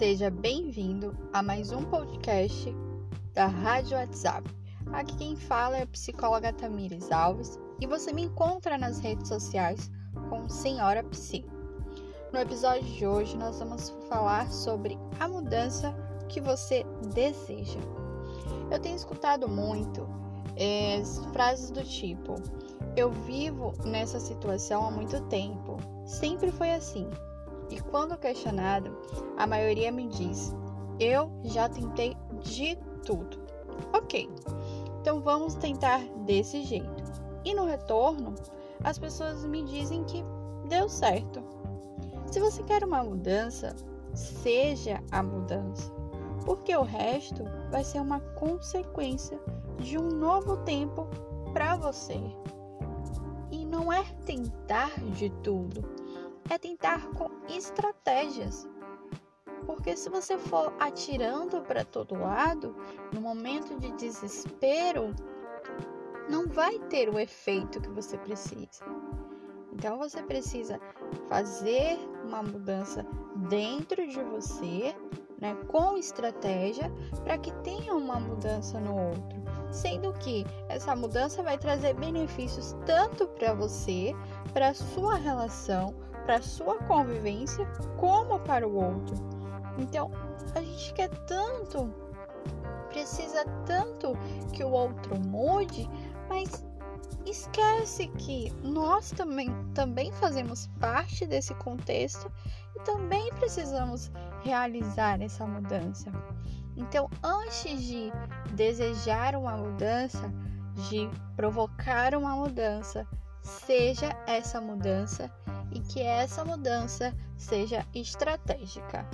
Seja bem-vindo a mais um podcast da Rádio WhatsApp. Aqui quem fala é a psicóloga Tamires Alves e você me encontra nas redes sociais com Senhora Psi. No episódio de hoje nós vamos falar sobre a mudança que você deseja. Eu tenho escutado muito é, frases do tipo: Eu vivo nessa situação há muito tempo, sempre foi assim. E quando questionado, a maioria me diz: Eu já tentei de tudo. Ok, então vamos tentar desse jeito. E no retorno, as pessoas me dizem que deu certo. Se você quer uma mudança, seja a mudança, porque o resto vai ser uma consequência de um novo tempo para você. E não é tentar de tudo, é tentar com estratégias. Porque se você for atirando para todo lado, no momento de desespero, não vai ter o efeito que você precisa. Então você precisa fazer uma mudança dentro de você, né, com estratégia, para que tenha uma mudança no outro. Sendo que essa mudança vai trazer benefícios tanto para você, para sua relação, para sua convivência, como para o outro. Então, a gente quer tanto, precisa tanto que o outro mude, mas esquece que nós também, também fazemos parte desse contexto e também precisamos realizar essa mudança. Então, antes de desejar uma mudança, de provocar uma mudança, seja essa mudança e que essa mudança seja estratégica.